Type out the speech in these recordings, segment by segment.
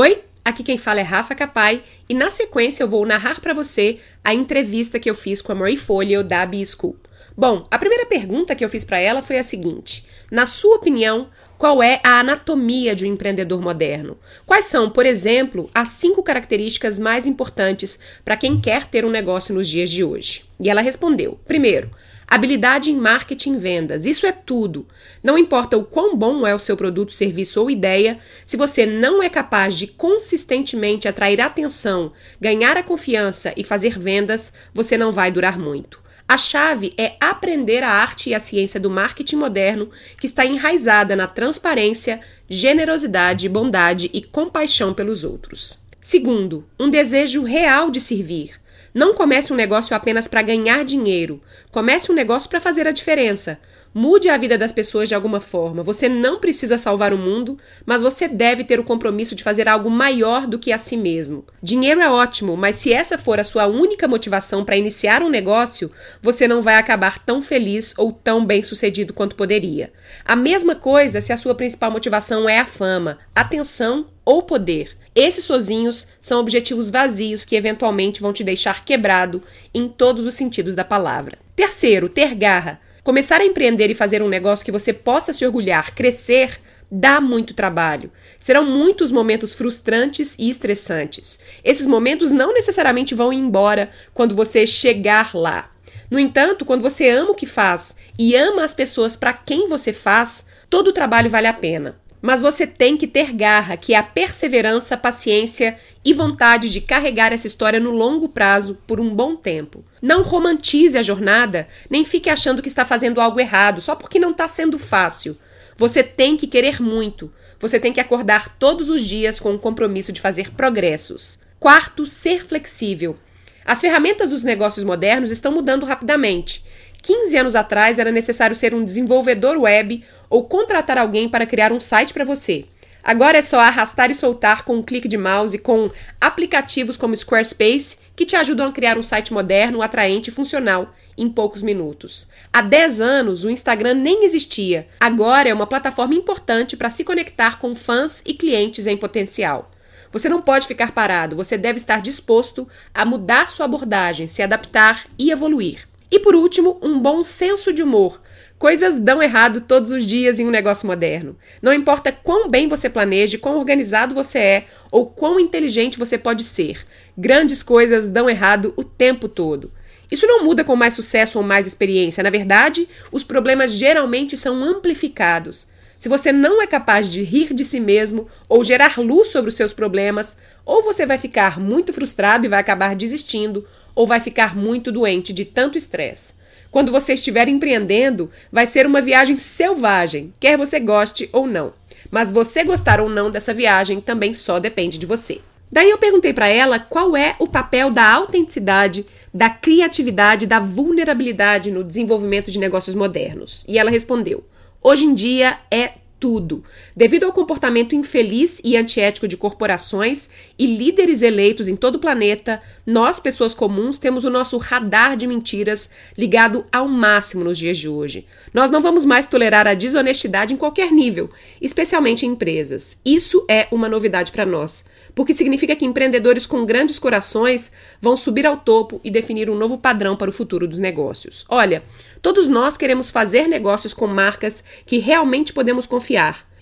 Oi, aqui quem fala é Rafa Capai e na sequência eu vou narrar para você a entrevista que eu fiz com a Marie Folio da B School. Bom, a primeira pergunta que eu fiz para ela foi a seguinte: na sua opinião, qual é a anatomia de um empreendedor moderno? Quais são, por exemplo, as cinco características mais importantes para quem quer ter um negócio nos dias de hoje? E ela respondeu: primeiro, Habilidade em marketing e vendas, isso é tudo. Não importa o quão bom é o seu produto, serviço ou ideia, se você não é capaz de consistentemente atrair atenção, ganhar a confiança e fazer vendas, você não vai durar muito. A chave é aprender a arte e a ciência do marketing moderno, que está enraizada na transparência, generosidade, bondade e compaixão pelos outros. Segundo, um desejo real de servir. Não comece um negócio apenas para ganhar dinheiro. Comece um negócio para fazer a diferença. Mude a vida das pessoas de alguma forma. Você não precisa salvar o mundo, mas você deve ter o compromisso de fazer algo maior do que a si mesmo. Dinheiro é ótimo, mas se essa for a sua única motivação para iniciar um negócio, você não vai acabar tão feliz ou tão bem sucedido quanto poderia. A mesma coisa se a sua principal motivação é a fama, atenção ou poder. Esses sozinhos são objetivos vazios que eventualmente vão te deixar quebrado em todos os sentidos da palavra. Terceiro, ter garra. Começar a empreender e fazer um negócio que você possa se orgulhar, crescer, dá muito trabalho. Serão muitos momentos frustrantes e estressantes. Esses momentos não necessariamente vão embora quando você chegar lá. No entanto, quando você ama o que faz e ama as pessoas para quem você faz, todo o trabalho vale a pena. Mas você tem que ter garra, que é a perseverança, paciência e vontade de carregar essa história no longo prazo por um bom tempo. Não romantize a jornada, nem fique achando que está fazendo algo errado só porque não está sendo fácil. Você tem que querer muito. Você tem que acordar todos os dias com o compromisso de fazer progressos. Quarto, ser flexível. As ferramentas dos negócios modernos estão mudando rapidamente. 15 anos atrás era necessário ser um desenvolvedor web ou contratar alguém para criar um site para você. Agora é só arrastar e soltar com um clique de mouse com aplicativos como Squarespace que te ajudam a criar um site moderno, atraente e funcional em poucos minutos. Há 10 anos o Instagram nem existia. Agora é uma plataforma importante para se conectar com fãs e clientes em potencial. Você não pode ficar parado, você deve estar disposto a mudar sua abordagem, se adaptar e evoluir. E por último, um bom senso de humor. Coisas dão errado todos os dias em um negócio moderno. Não importa quão bem você planeje, quão organizado você é ou quão inteligente você pode ser, grandes coisas dão errado o tempo todo. Isso não muda com mais sucesso ou mais experiência. Na verdade, os problemas geralmente são amplificados. Se você não é capaz de rir de si mesmo ou gerar luz sobre os seus problemas, ou você vai ficar muito frustrado e vai acabar desistindo, ou vai ficar muito doente de tanto estresse. Quando você estiver empreendendo, vai ser uma viagem selvagem, quer você goste ou não. Mas você gostar ou não dessa viagem também só depende de você. Daí eu perguntei para ela qual é o papel da autenticidade, da criatividade, da vulnerabilidade no desenvolvimento de negócios modernos. E ela respondeu: Hoje em dia é tudo. Devido ao comportamento infeliz e antiético de corporações e líderes eleitos em todo o planeta, nós, pessoas comuns, temos o nosso radar de mentiras ligado ao máximo nos dias de hoje. Nós não vamos mais tolerar a desonestidade em qualquer nível, especialmente em empresas. Isso é uma novidade para nós porque significa que empreendedores com grandes corações vão subir ao topo e definir um novo padrão para o futuro dos negócios. Olha, todos nós queremos fazer negócios com marcas que realmente podemos confiar.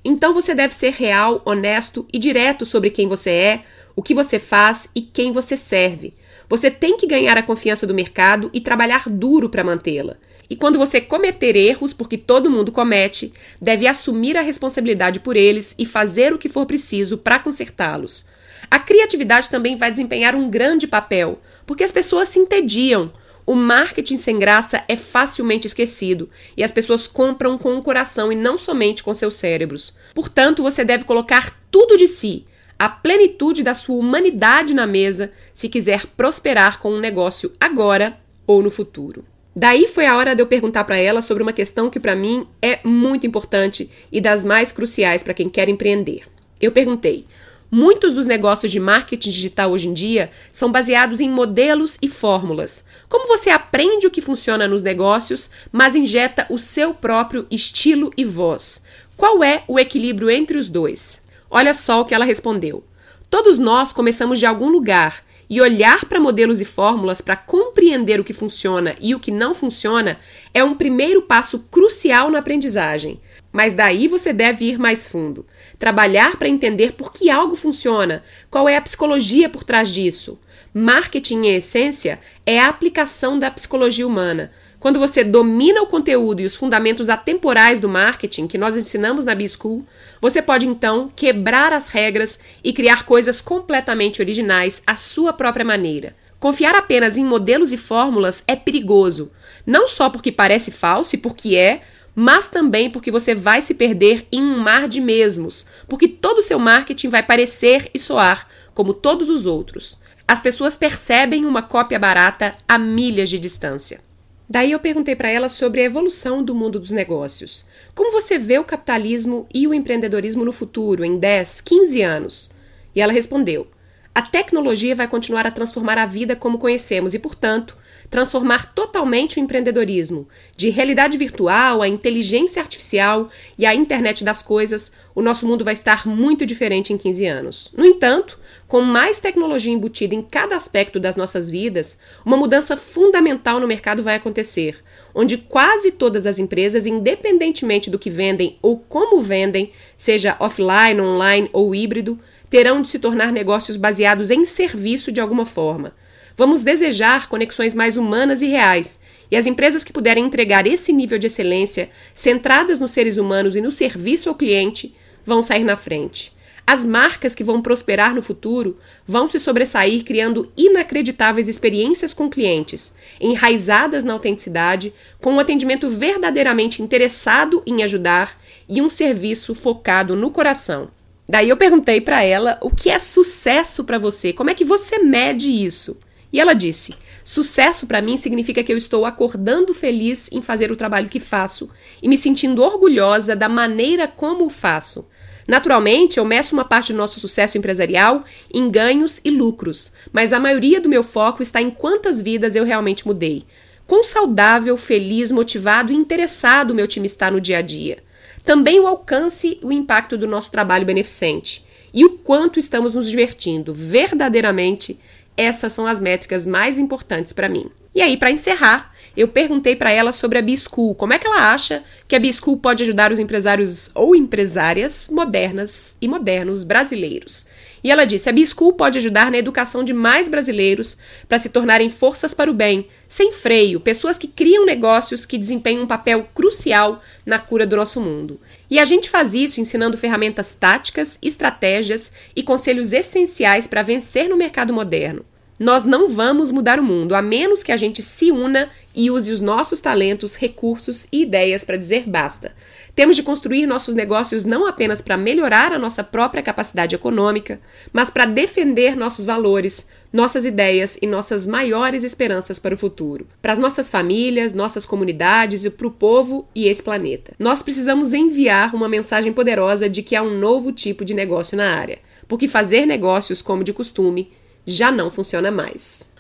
Então você deve ser real, honesto e direto sobre quem você é, o que você faz e quem você serve. Você tem que ganhar a confiança do mercado e trabalhar duro para mantê-la. E quando você cometer erros, porque todo mundo comete, deve assumir a responsabilidade por eles e fazer o que for preciso para consertá-los. A criatividade também vai desempenhar um grande papel, porque as pessoas se entediam. O marketing sem graça é facilmente esquecido e as pessoas compram com o coração e não somente com seus cérebros. Portanto, você deve colocar tudo de si, a plenitude da sua humanidade na mesa, se quiser prosperar com um negócio agora ou no futuro. Daí foi a hora de eu perguntar para ela sobre uma questão que para mim é muito importante e das mais cruciais para quem quer empreender. Eu perguntei: Muitos dos negócios de marketing digital hoje em dia são baseados em modelos e fórmulas. Como você aprende o que funciona nos negócios, mas injeta o seu próprio estilo e voz? Qual é o equilíbrio entre os dois? Olha só o que ela respondeu. Todos nós começamos de algum lugar e olhar para modelos e fórmulas para compreender o que funciona e o que não funciona é um primeiro passo crucial na aprendizagem. Mas daí você deve ir mais fundo. Trabalhar para entender por que algo funciona, qual é a psicologia por trás disso. Marketing, em essência, é a aplicação da psicologia humana. Quando você domina o conteúdo e os fundamentos atemporais do marketing que nós ensinamos na B-School, você pode então quebrar as regras e criar coisas completamente originais à sua própria maneira. Confiar apenas em modelos e fórmulas é perigoso, não só porque parece falso e porque é, mas também porque você vai se perder em um mar de mesmos, porque todo o seu marketing vai parecer e soar como todos os outros. As pessoas percebem uma cópia barata a milhas de distância. Daí eu perguntei para ela sobre a evolução do mundo dos negócios. Como você vê o capitalismo e o empreendedorismo no futuro, em 10, 15 anos? E ela respondeu: a tecnologia vai continuar a transformar a vida como conhecemos e, portanto, transformar totalmente o empreendedorismo. De realidade virtual à inteligência artificial e à internet das coisas, o nosso mundo vai estar muito diferente em 15 anos. No entanto, com mais tecnologia embutida em cada aspecto das nossas vidas, uma mudança fundamental no mercado vai acontecer, onde quase todas as empresas, independentemente do que vendem ou como vendem, seja offline, online ou híbrido, terão de se tornar negócios baseados em serviço de alguma forma. Vamos desejar conexões mais humanas e reais, e as empresas que puderem entregar esse nível de excelência, centradas nos seres humanos e no serviço ao cliente, vão sair na frente. As marcas que vão prosperar no futuro vão se sobressair criando inacreditáveis experiências com clientes, enraizadas na autenticidade, com um atendimento verdadeiramente interessado em ajudar e um serviço focado no coração. Daí eu perguntei para ela o que é sucesso para você, como é que você mede isso? E ela disse: Sucesso para mim significa que eu estou acordando feliz em fazer o trabalho que faço e me sentindo orgulhosa da maneira como o faço. Naturalmente, eu meço uma parte do nosso sucesso empresarial em ganhos e lucros, mas a maioria do meu foco está em quantas vidas eu realmente mudei. Quão saudável, feliz, motivado e interessado meu time está no dia a dia. Também o alcance e o impacto do nosso trabalho beneficente. E o quanto estamos nos divertindo. Verdadeiramente, essas são as métricas mais importantes para mim. E aí, para encerrar, eu perguntei para ela sobre a B-School. Como é que ela acha que a B-School pode ajudar os empresários ou empresárias modernas e modernos brasileiros? E ela disse: a B-School pode ajudar na educação de mais brasileiros para se tornarem forças para o bem, sem freio, pessoas que criam negócios que desempenham um papel crucial na cura do nosso mundo. E a gente faz isso ensinando ferramentas táticas, estratégias e conselhos essenciais para vencer no mercado moderno. Nós não vamos mudar o mundo a menos que a gente se una e use os nossos talentos, recursos e ideias para dizer basta. Temos de construir nossos negócios não apenas para melhorar a nossa própria capacidade econômica, mas para defender nossos valores, nossas ideias e nossas maiores esperanças para o futuro, para as nossas famílias, nossas comunidades e para o povo e esse planeta. Nós precisamos enviar uma mensagem poderosa de que há um novo tipo de negócio na área, porque fazer negócios como de costume já não funciona mais.